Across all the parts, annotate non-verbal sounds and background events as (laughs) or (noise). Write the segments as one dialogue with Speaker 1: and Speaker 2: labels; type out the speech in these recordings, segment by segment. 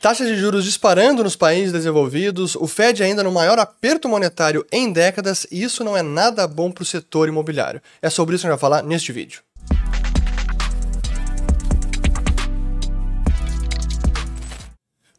Speaker 1: Taxas de juros disparando nos países desenvolvidos, o Fed ainda no maior aperto monetário em décadas, e isso não é nada bom para o setor imobiliário. É sobre isso que a gente vai falar neste vídeo.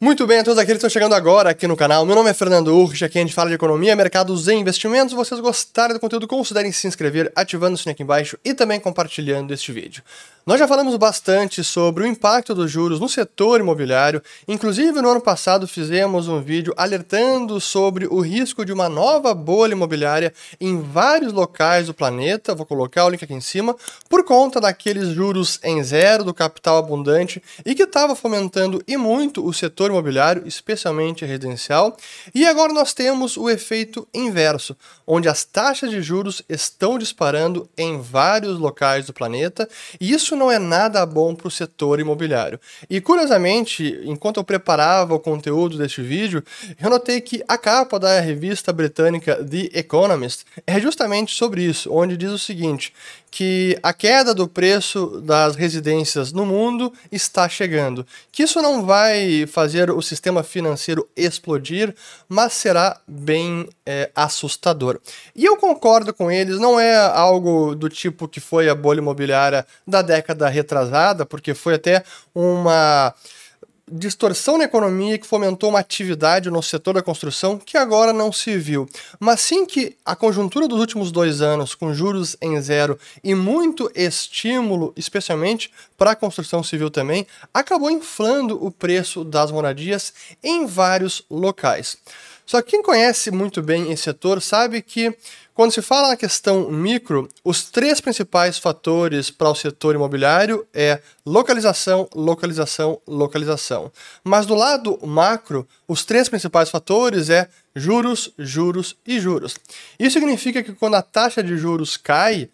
Speaker 1: Muito bem a todos aqueles que estão chegando agora aqui no canal. Meu nome é Fernando Urch, aqui a gente fala de economia, mercados e investimentos. Se vocês gostarem do conteúdo, considerem se inscrever, ativando o sininho aqui embaixo e também compartilhando este vídeo. Nós já falamos bastante sobre o impacto dos juros no setor imobiliário, inclusive no ano passado fizemos um vídeo alertando sobre o risco de uma nova bolha imobiliária em vários locais do planeta, vou colocar o link aqui em cima, por conta daqueles juros em zero, do capital abundante e que estava fomentando e muito o setor imobiliário, especialmente residencial. E agora nós temos o efeito inverso, onde as taxas de juros estão disparando em vários locais do planeta, e isso não é nada bom para o setor imobiliário. E curiosamente, enquanto eu preparava o conteúdo deste vídeo, eu notei que a capa da revista britânica The Economist é justamente sobre isso, onde diz o seguinte: que a queda do preço das residências no mundo está chegando. Que isso não vai fazer o sistema financeiro explodir, mas será bem é, assustador. E eu concordo com eles, não é algo do tipo que foi a bolha imobiliária da década retrasada, porque foi até uma distorção na economia que fomentou uma atividade no setor da construção que agora não se viu. Mas sim que a conjuntura dos últimos dois anos, com juros em zero e muito estímulo, especialmente para a construção civil também, acabou inflando o preço das moradias em vários locais. Só que quem conhece muito bem esse setor sabe que quando se fala na questão micro, os três principais fatores para o setor imobiliário é localização, localização, localização. Mas do lado macro, os três principais fatores é juros, juros e juros. Isso significa que quando a taxa de juros cai,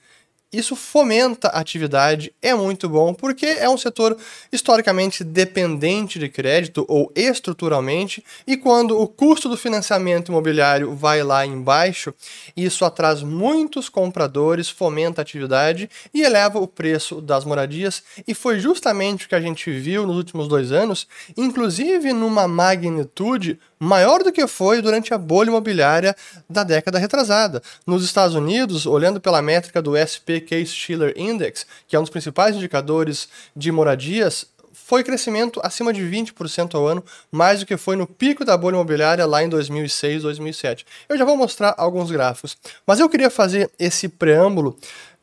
Speaker 1: isso fomenta a atividade, é muito bom, porque é um setor historicamente dependente de crédito ou estruturalmente, e quando o custo do financiamento imobiliário vai lá embaixo, isso atrai muitos compradores, fomenta a atividade e eleva o preço das moradias, e foi justamente o que a gente viu nos últimos dois anos, inclusive numa magnitude maior do que foi durante a bolha imobiliária da década retrasada. Nos Estados Unidos, olhando pela métrica do SP Case-Shiller Index, que é um dos principais indicadores de moradias, foi crescimento acima de 20% ao ano, mais do que foi no pico da bolha imobiliária lá em 2006, 2007. Eu já vou mostrar alguns gráficos, mas eu queria fazer esse preâmbulo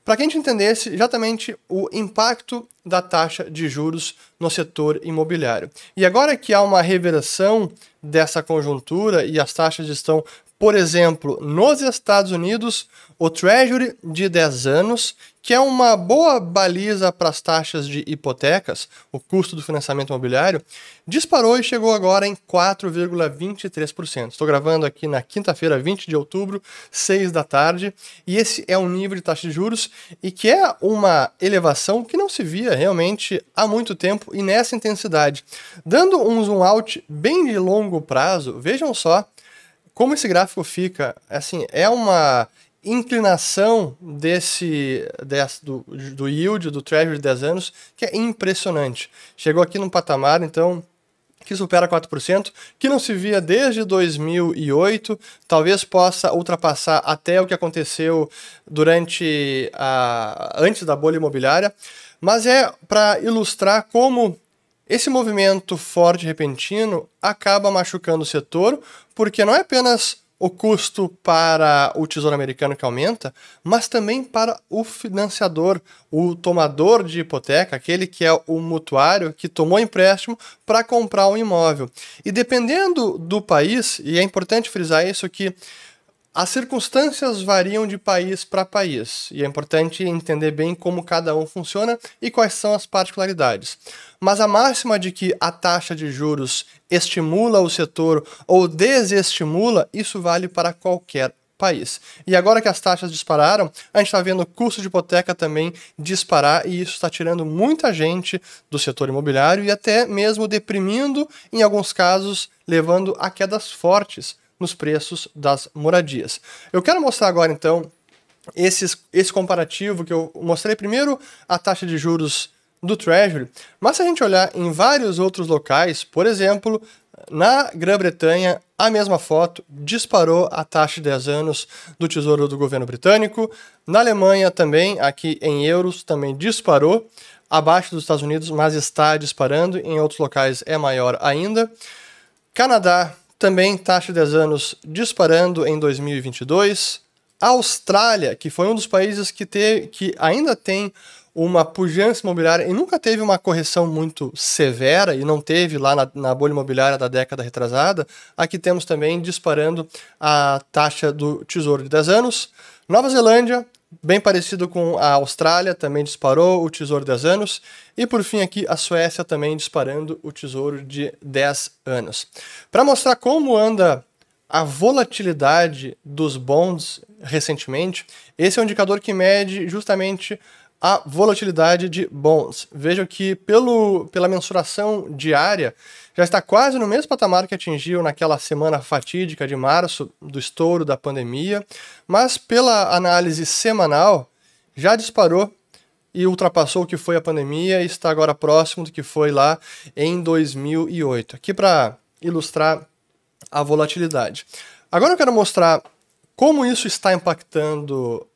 Speaker 1: para que a gente entendesse exatamente o impacto da taxa de juros no setor imobiliário. E agora que há uma reversão dessa conjuntura e as taxas estão por exemplo, nos Estados Unidos, o Treasury de 10 anos, que é uma boa baliza para as taxas de hipotecas, o custo do financiamento imobiliário, disparou e chegou agora em 4,23%. Estou gravando aqui na quinta-feira, 20 de outubro, 6 da tarde, e esse é um nível de taxa de juros e que é uma elevação que não se via realmente há muito tempo e nessa intensidade. Dando um zoom out bem de longo prazo, vejam só como esse gráfico fica, assim, é uma inclinação desse, desse do, do yield do Treasury de 10 anos que é impressionante. Chegou aqui num patamar, então, que supera 4%, que não se via desde 2008, talvez possa ultrapassar até o que aconteceu durante a antes da bolha imobiliária, mas é para ilustrar como esse movimento forte e repentino acaba machucando o setor, porque não é apenas o custo para o Tesouro Americano que aumenta, mas também para o financiador, o tomador de hipoteca, aquele que é o mutuário que tomou empréstimo para comprar um imóvel. E dependendo do país, e é importante frisar isso que as circunstâncias variam de país para país e é importante entender bem como cada um funciona e quais são as particularidades. Mas a máxima de que a taxa de juros estimula o setor ou desestimula, isso vale para qualquer país. E agora que as taxas dispararam, a gente está vendo o custo de hipoteca também disparar e isso está tirando muita gente do setor imobiliário e até mesmo deprimindo, em alguns casos, levando a quedas fortes nos preços das moradias. Eu quero mostrar agora então esses, esse comparativo que eu mostrei primeiro a taxa de juros do Treasury, mas se a gente olhar em vários outros locais, por exemplo, na Grã-Bretanha, a mesma foto disparou a taxa de 10 anos do Tesouro do governo britânico. Na Alemanha também, aqui em euros, também disparou, abaixo dos Estados Unidos, mas está disparando. Em outros locais é maior ainda. Canadá também, taxa de 10 anos disparando em 2022. Austrália, que foi um dos países que, te, que ainda tem uma pujança imobiliária e nunca teve uma correção muito severa e não teve lá na, na, bolha imobiliária da década retrasada, aqui temos também disparando a taxa do Tesouro de 10 anos. Nova Zelândia, bem parecido com a Austrália, também disparou o Tesouro de 10 anos. E por fim aqui a Suécia também disparando o Tesouro de 10 anos. Para mostrar como anda a volatilidade dos bonds recentemente, esse é um indicador que mede justamente a volatilidade de bonds. Vejam que pelo, pela mensuração diária já está quase no mesmo patamar que atingiu naquela semana fatídica de março do estouro da pandemia, mas pela análise semanal já disparou e ultrapassou o que foi a pandemia e está agora próximo do que foi lá em 2008. Aqui para ilustrar a volatilidade. Agora eu quero mostrar como isso está impactando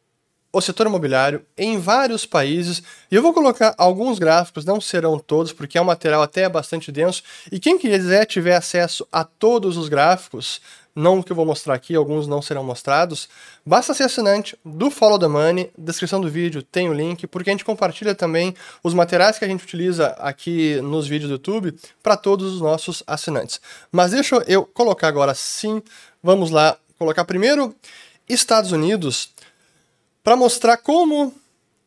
Speaker 1: o setor imobiliário em vários países. E eu vou colocar alguns gráficos, não serão todos, porque é um material até bastante denso. E quem quiser tiver acesso a todos os gráficos, não que eu vou mostrar aqui, alguns não serão mostrados, basta ser assinante do Follow the Money, descrição do vídeo tem o link, porque a gente compartilha também os materiais que a gente utiliza aqui nos vídeos do YouTube para todos os nossos assinantes. Mas deixa eu colocar agora sim, vamos lá, colocar primeiro Estados Unidos, para mostrar como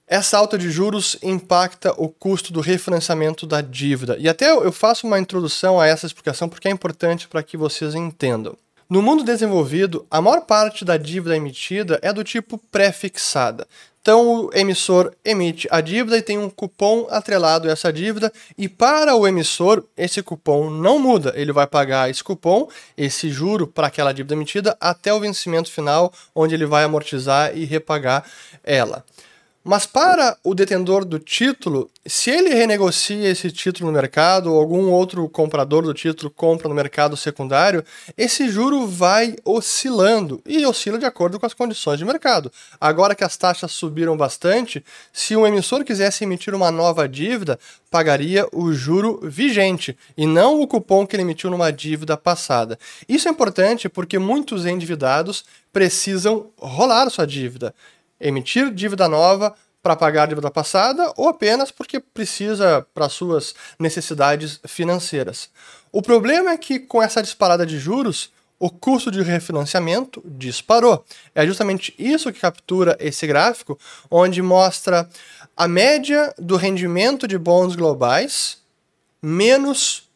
Speaker 1: essa alta de juros impacta o custo do refinanciamento da dívida. E até eu faço uma introdução a essa explicação porque é importante para que vocês entendam. No mundo desenvolvido, a maior parte da dívida emitida é do tipo pré-fixada. Então, o emissor emite a dívida e tem um cupom atrelado a essa dívida, e para o emissor, esse cupom não muda. Ele vai pagar esse cupom, esse juro para aquela dívida emitida, até o vencimento final, onde ele vai amortizar e repagar ela. Mas para o detentor do título, se ele renegocia esse título no mercado ou algum outro comprador do título compra no mercado secundário, esse juro vai oscilando e oscila de acordo com as condições de mercado. Agora que as taxas subiram bastante, se o emissor quisesse emitir uma nova dívida, pagaria o juro vigente e não o cupom que ele emitiu numa dívida passada. Isso é importante porque muitos endividados precisam rolar sua dívida emitir dívida nova para pagar a dívida passada ou apenas porque precisa para suas necessidades financeiras. O problema é que com essa disparada de juros, o custo de refinanciamento disparou. É justamente isso que captura esse gráfico, onde mostra a média do rendimento de bons globais menos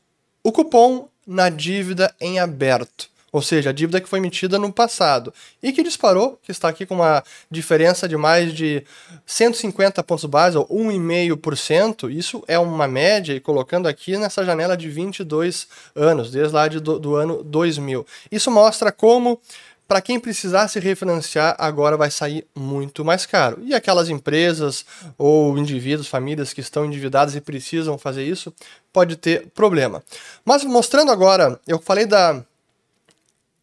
Speaker 1: o cupom na dívida em aberto ou seja, a dívida que foi emitida no passado e que disparou, que está aqui com uma diferença de mais de 150 pontos base, ou 1,5%. Isso é uma média, e colocando aqui nessa janela de 22 anos, desde lá de, do, do ano 2000. Isso mostra como para quem precisar se refinanciar, agora vai sair muito mais caro. E aquelas empresas ou indivíduos, famílias que estão endividadas e precisam fazer isso, pode ter problema. Mas mostrando agora, eu falei da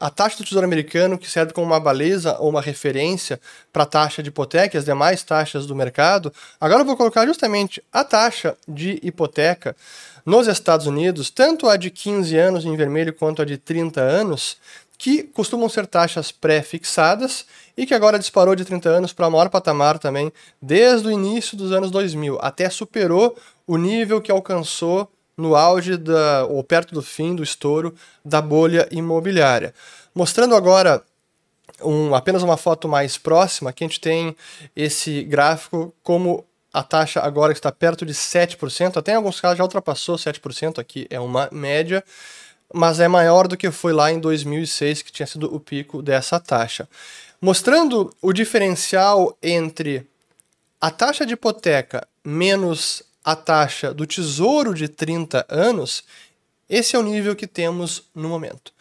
Speaker 1: a taxa do Tesouro Americano, que serve como uma baliza ou uma referência para a taxa de hipoteca e as demais taxas do mercado, agora eu vou colocar justamente a taxa de hipoteca nos Estados Unidos, tanto a de 15 anos em vermelho quanto a de 30 anos, que costumam ser taxas pré-fixadas e que agora disparou de 30 anos para o maior patamar também desde o início dos anos 2000, até superou o nível que alcançou no auge da, ou perto do fim do estouro da bolha imobiliária. Mostrando agora um, apenas uma foto mais próxima, que a gente tem esse gráfico como a taxa agora está perto de 7%, até em alguns casos já ultrapassou 7%, aqui é uma média, mas é maior do que foi lá em 2006, que tinha sido o pico dessa taxa. Mostrando o diferencial entre a taxa de hipoteca menos a taxa do tesouro de 30 anos, esse é o nível que temos no momento.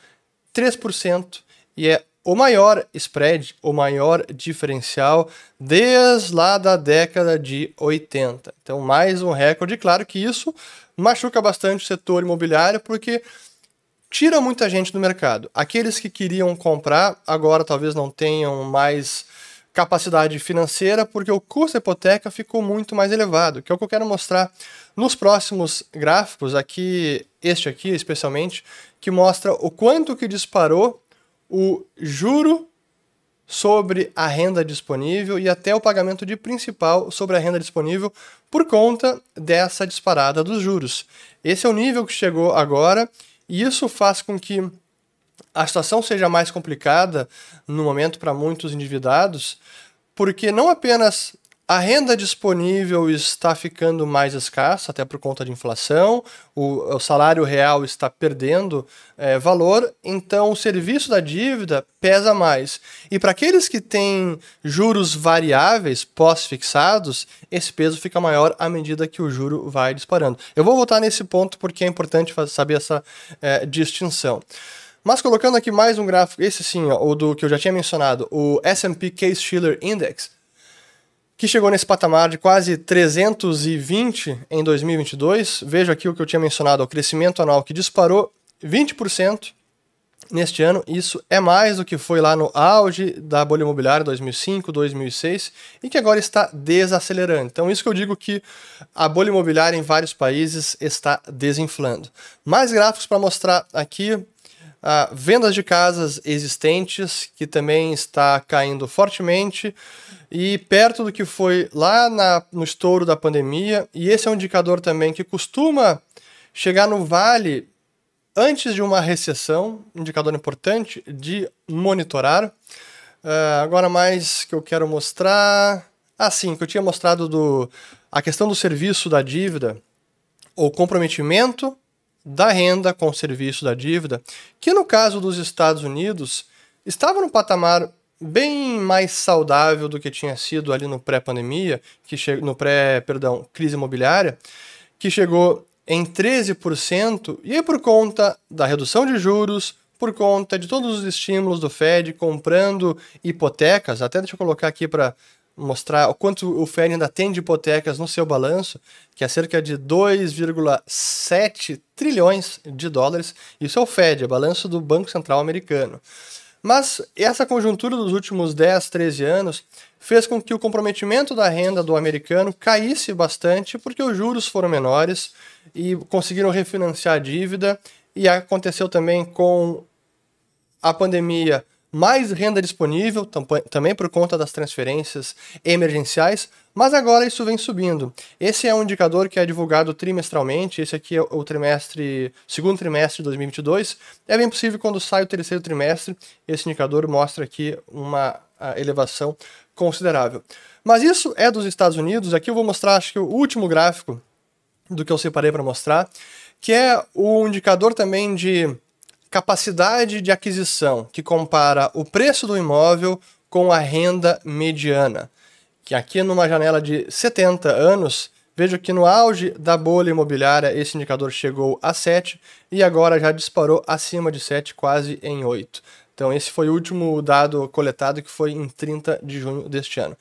Speaker 1: 3% e é o maior spread, o maior diferencial desde lá da década de 80. Então, mais um recorde. Claro que isso machuca bastante o setor imobiliário, porque tira muita gente do mercado. Aqueles que queriam comprar agora talvez não tenham mais capacidade financeira porque o custo da hipoteca ficou muito mais elevado, que é o que eu quero mostrar nos próximos gráficos, aqui este aqui especialmente, que mostra o quanto que disparou o juro sobre a renda disponível e até o pagamento de principal sobre a renda disponível por conta dessa disparada dos juros. Esse é o nível que chegou agora e isso faz com que a situação seja mais complicada no momento para muitos endividados, porque não apenas a renda disponível está ficando mais escassa, até por conta de inflação, o, o salário real está perdendo é, valor, então o serviço da dívida pesa mais. E para aqueles que têm juros variáveis pós-fixados, esse peso fica maior à medida que o juro vai disparando. Eu vou voltar nesse ponto porque é importante saber essa é, distinção. Mas colocando aqui mais um gráfico, esse sim, ó, o do que eu já tinha mencionado, o S&P Case-Shiller Index, que chegou nesse patamar de quase 320 em 2022. Vejo aqui o que eu tinha mencionado, o crescimento anual que disparou 20% neste ano. Isso é mais do que foi lá no auge da bolha imobiliária 2005, 2006 e que agora está desacelerando. Então, isso que eu digo que a bolha imobiliária em vários países está desinflando. Mais gráficos para mostrar aqui. Uh, vendas de casas existentes, que também está caindo fortemente e perto do que foi lá na, no estouro da pandemia. E esse é um indicador também que costuma chegar no vale antes de uma recessão, indicador importante de monitorar. Uh, agora mais que eu quero mostrar, ah sim, que eu tinha mostrado do a questão do serviço da dívida, ou comprometimento da renda com o serviço da dívida, que no caso dos Estados Unidos estava no patamar bem mais saudável do que tinha sido ali no pré-pandemia, que no pré, perdão, crise imobiliária, que chegou em 13%, e por conta da redução de juros, por conta de todos os estímulos do Fed comprando hipotecas, até deixa eu colocar aqui para mostrar o quanto o Fed ainda tem de hipotecas no seu balanço, que é cerca de 2,7 trilhões de dólares. Isso é o Fed, é o balanço do Banco Central Americano. Mas essa conjuntura dos últimos 10, 13 anos fez com que o comprometimento da renda do americano caísse bastante porque os juros foram menores e conseguiram refinanciar a dívida. E aconteceu também com a pandemia mais renda disponível, também por conta das transferências emergenciais, mas agora isso vem subindo. Esse é um indicador que é divulgado trimestralmente, esse aqui é o trimestre, segundo trimestre de 2022. É bem possível quando sai o terceiro trimestre, esse indicador mostra aqui uma elevação considerável. Mas isso é dos Estados Unidos, aqui eu vou mostrar acho que o último gráfico do que eu separei para mostrar, que é o indicador também de capacidade de aquisição, que compara o preço do imóvel com a renda mediana. Que aqui numa janela de 70 anos, vejo que no auge da bolha imobiliária esse indicador chegou a 7 e agora já disparou acima de 7, quase em 8. Então esse foi o último dado coletado que foi em 30 de junho deste ano.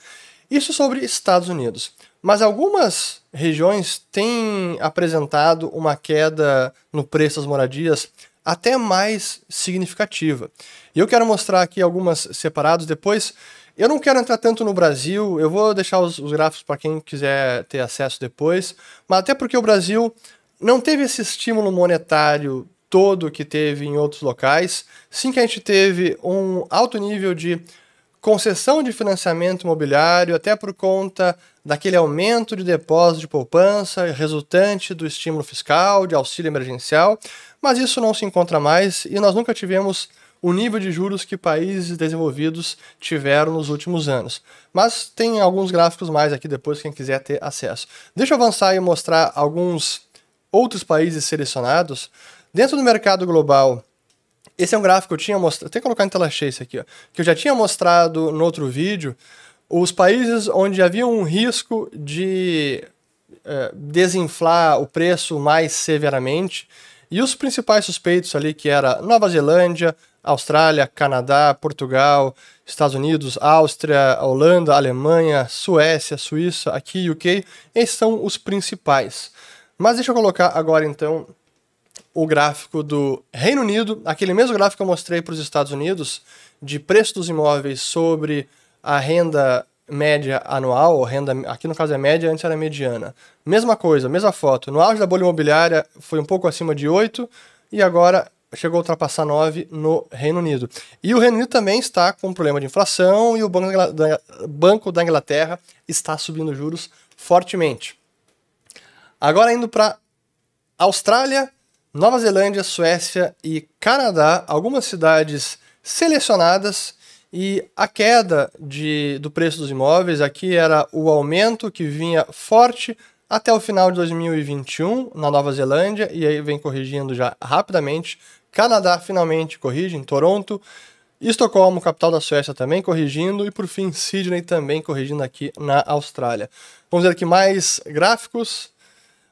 Speaker 1: Isso sobre Estados Unidos. Mas algumas regiões têm apresentado uma queda no preço das moradias até mais significativa. E eu quero mostrar aqui algumas separados depois. Eu não quero entrar tanto no Brasil, eu vou deixar os, os gráficos para quem quiser ter acesso depois, mas até porque o Brasil não teve esse estímulo monetário todo que teve em outros locais, sim que a gente teve um alto nível de concessão de financiamento imobiliário, até por conta daquele aumento de depósito de poupança resultante do estímulo fiscal, de auxílio emergencial, mas isso não se encontra mais e nós nunca tivemos o nível de juros que países desenvolvidos tiveram nos últimos anos. Mas tem alguns gráficos mais aqui depois, quem quiser ter acesso. Deixa eu avançar e mostrar alguns outros países selecionados. Dentro do mercado global, esse é um gráfico que eu tinha mostrado, até colocar em tela cheia esse aqui, ó, que eu já tinha mostrado no outro vídeo, os países onde havia um risco de é, desinflar o preço mais severamente, E os principais suspeitos ali, que era Nova Zelândia, Austrália, Canadá, Portugal, Estados Unidos, Áustria, Holanda, Alemanha, Suécia, Suíça, aqui UK, esses são os principais. Mas deixa eu colocar agora então o gráfico do Reino Unido, aquele mesmo gráfico que eu mostrei para os Estados Unidos, de preço dos imóveis sobre a renda média anual, renda, aqui no caso é média, antes era mediana. Mesma coisa, mesma foto. No auge da bolha imobiliária foi um pouco acima de 8 e agora chegou a ultrapassar 9 no Reino Unido. E o Reino Unido também está com um problema de inflação e o Banco da Inglaterra está subindo juros fortemente. Agora indo para Austrália, Nova Zelândia, Suécia e Canadá, algumas cidades selecionadas e a queda de, do preço dos imóveis aqui era o aumento que vinha forte até o final de 2021 na Nova Zelândia e aí vem corrigindo já rapidamente. Canadá finalmente corrige em Toronto. Estocolmo, capital da Suécia, também corrigindo. E por fim, Sydney também corrigindo aqui na Austrália. Vamos ver aqui mais gráficos.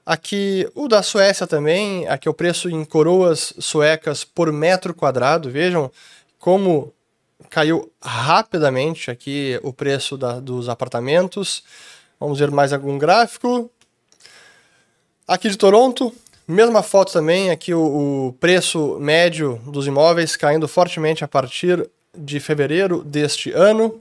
Speaker 1: Aqui o da Suécia também, aqui é o preço em coroas suecas por metro quadrado. Vejam como caiu rapidamente aqui o preço da, dos apartamentos. Vamos ver mais algum gráfico. Aqui de Toronto, mesma foto também, aqui o, o preço médio dos imóveis caindo fortemente a partir de fevereiro deste ano.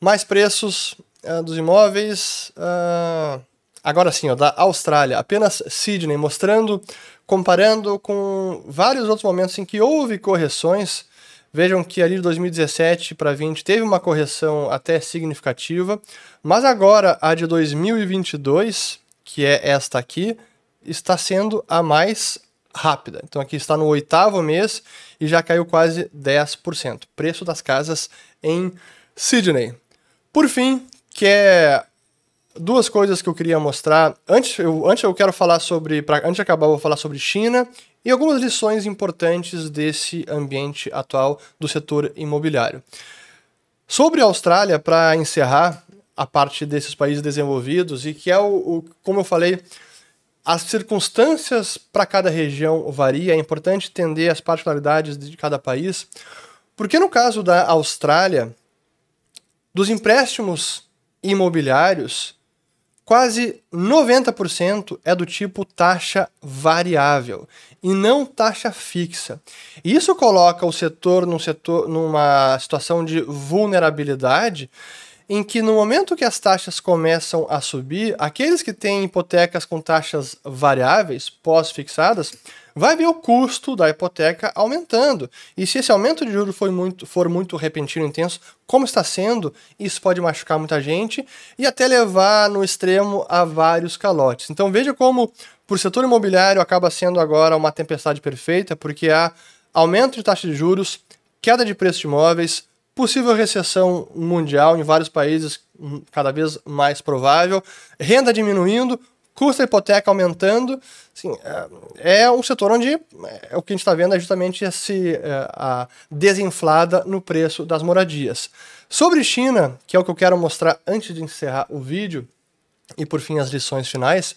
Speaker 1: Mais preços uh, dos imóveis. Uh, agora sim, ó, da Austrália, apenas Sydney, mostrando, comparando com vários outros momentos em que houve correções Vejam que ali de 2017 para 20 teve uma correção até significativa, mas agora a de 2022, que é esta aqui, está sendo a mais rápida. Então aqui está no oitavo mês e já caiu quase 10%. Preço das casas em Sydney. Por fim, que é duas coisas que eu queria mostrar. Antes eu, antes eu quero falar sobre, pra, antes de acabar eu vou falar sobre China e algumas lições importantes desse ambiente atual do setor imobiliário. Sobre a Austrália, para encerrar a parte desses países desenvolvidos, e que é o, o como eu falei, as circunstâncias para cada região varia, é importante entender as particularidades de cada país, porque no caso da Austrália, dos empréstimos imobiliários, quase 90% é do tipo taxa variável e não taxa fixa. Isso coloca o setor num setor numa situação de vulnerabilidade em que no momento que as taxas começam a subir, aqueles que têm hipotecas com taxas variáveis pós-fixadas vai ver o custo da hipoteca aumentando. E se esse aumento de juros for muito, for muito repentino e intenso, como está sendo, isso pode machucar muita gente e até levar no extremo a vários calotes. Então veja como, por setor imobiliário, acaba sendo agora uma tempestade perfeita, porque há aumento de taxa de juros, queda de preço de imóveis, possível recessão mundial em vários países, hum, cada vez mais provável, renda diminuindo, custo da hipoteca aumentando, assim, é, é um setor onde é, o que a gente está vendo é justamente esse, é, a desinflada no preço das moradias. Sobre China, que é o que eu quero mostrar antes de encerrar o vídeo, e por fim as lições finais,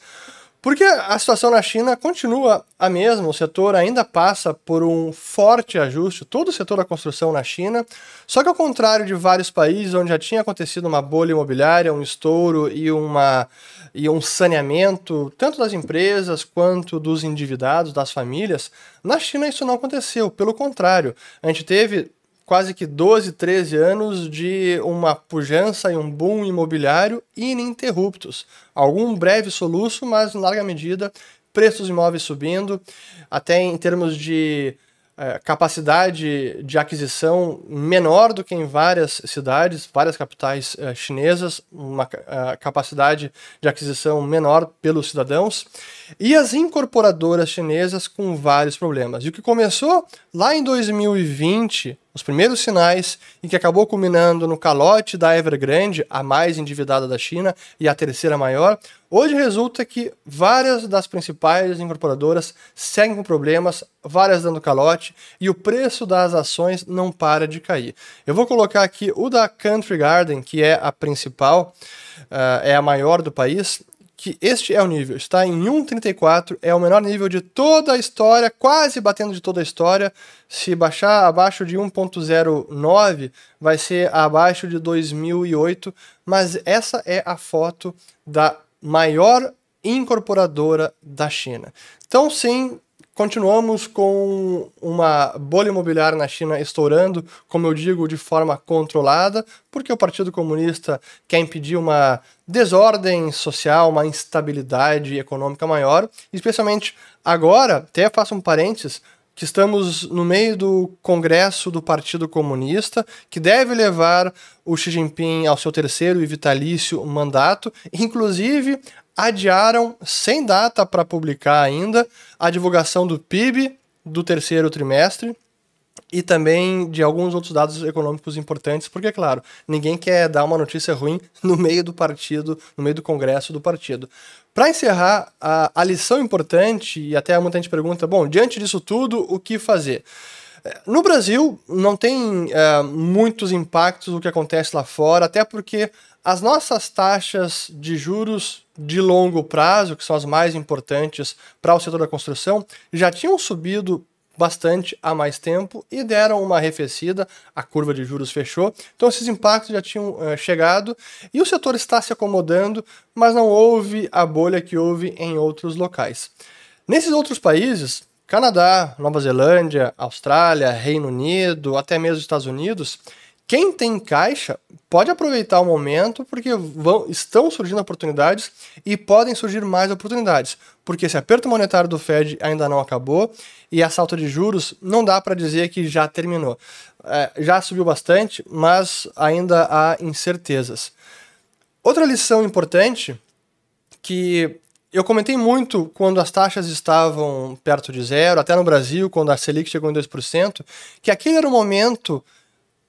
Speaker 1: porque a situação na China continua a mesma, o setor ainda passa por um forte ajuste, todo o setor da construção na China, só que ao contrário de vários países onde já tinha acontecido uma bolha imobiliária, um estouro e, uma, e um saneamento, tanto das empresas quanto dos endividados, das famílias, na China isso não aconteceu, pelo contrário, a gente teve quase que 12, 13 anos de uma pujança e um boom imobiliário ininterruptos. Algum breve soluço, mas em larga medida, preços imóveis subindo, até em termos de é, capacidade de aquisição menor do que em várias cidades, várias capitais é, chinesas, uma é, capacidade de aquisição menor pelos cidadãos, e as incorporadoras chinesas com vários problemas. E o que começou lá em 2020 os primeiros sinais e que acabou culminando no calote da Evergrande, a mais endividada da China e a terceira maior, hoje resulta que várias das principais incorporadoras seguem com problemas, várias dando calote e o preço das ações não para de cair. Eu vou colocar aqui o da Country Garden, que é a principal, uh, é a maior do país, que este é o nível. Está em 1,34, é o menor nível de toda a história, quase batendo de toda a história. Se baixar abaixo de 1,09, vai ser abaixo de 2008. Mas essa é a foto da maior incorporadora da China. Então, sim, Continuamos com uma bolha imobiliária na China estourando, como eu digo, de forma controlada, porque o Partido Comunista quer impedir uma desordem social, uma instabilidade econômica maior, especialmente agora, até faço um parênteses, que estamos no meio do Congresso do Partido Comunista, que deve levar o Xi Jinping ao seu terceiro e vitalício mandato. Inclusive, adiaram, sem data para publicar ainda, a divulgação do PIB do terceiro trimestre e também de alguns outros dados econômicos importantes, porque, claro, ninguém quer dar uma notícia ruim (laughs) no meio do partido, no meio do congresso do partido. Para encerrar, a, a lição importante, e até muita gente pergunta: bom, diante disso tudo, o que fazer? No Brasil, não tem uh, muitos impactos do que acontece lá fora, até porque as nossas taxas de juros de longo prazo, que são as mais importantes para o setor da construção, já tinham subido bastante há mais tempo e deram uma arrefecida, a curva de juros fechou, então esses impactos já tinham uh, chegado e o setor está se acomodando, mas não houve a bolha que houve em outros locais. Nesses outros países, Canadá, Nova Zelândia, Austrália, Reino Unido, até mesmo Estados Unidos, quem tem caixa pode aproveitar o momento porque vão, estão surgindo oportunidades e podem surgir mais oportunidades. Porque esse aperto monetário do Fed ainda não acabou e a salta de juros não dá para dizer que já terminou. É, já subiu bastante, mas ainda há incertezas. Outra lição importante que eu comentei muito quando as taxas estavam perto de zero, até no Brasil, quando a Selic chegou em 2%, que aquele era o momento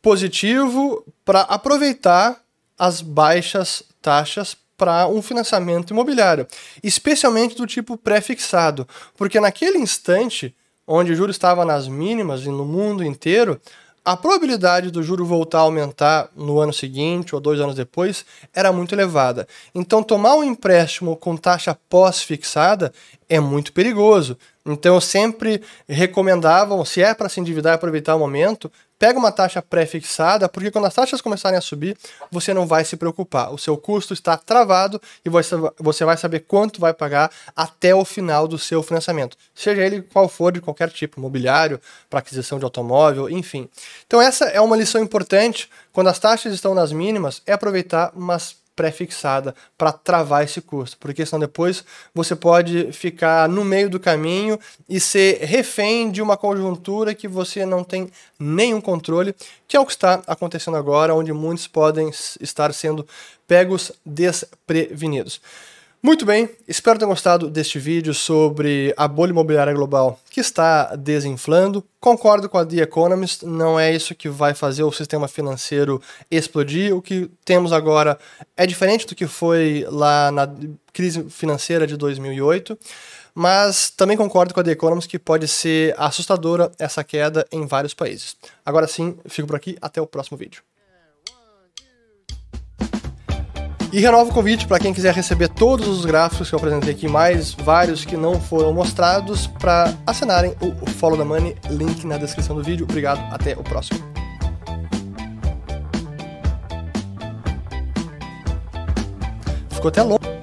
Speaker 1: positivo para aproveitar as baixas taxas para um financiamento imobiliário, especialmente do tipo pré-fixado, porque naquele instante onde o juro estava nas mínimas e no mundo inteiro, a probabilidade do juro voltar a aumentar no ano seguinte ou dois anos depois era muito elevada. Então, tomar um empréstimo com taxa pós-fixada é muito perigoso. Então, eu sempre recomendava, se é para se endividar e aproveitar o momento, pega uma taxa pré-fixada, porque quando as taxas começarem a subir, você não vai se preocupar. O seu custo está travado e você vai saber quanto vai pagar até o final do seu financiamento, seja ele qual for de qualquer tipo, imobiliário, para aquisição de automóvel, enfim. Então essa é uma lição importante, quando as taxas estão nas mínimas, é aproveitar umas pré-fixada para travar esse custo, porque senão depois você pode ficar no meio do caminho e ser refém de uma conjuntura que você não tem nenhum controle, que é o que está acontecendo agora, onde muitos podem estar sendo pegos desprevenidos. Muito bem, espero ter gostado deste vídeo sobre a bolha imobiliária global que está desinflando. Concordo com a The Economist, não é isso que vai fazer o sistema financeiro explodir. O que temos agora é diferente do que foi lá na crise financeira de 2008. Mas também concordo com a The Economist que pode ser assustadora essa queda em vários países. Agora sim, fico por aqui, até o próximo vídeo. E renovo o convite para quem quiser receber todos os gráficos que eu apresentei aqui, mais vários que não foram mostrados, para assinarem o Follow the Money, link na descrição do vídeo. Obrigado, até o próximo. Ficou até longo.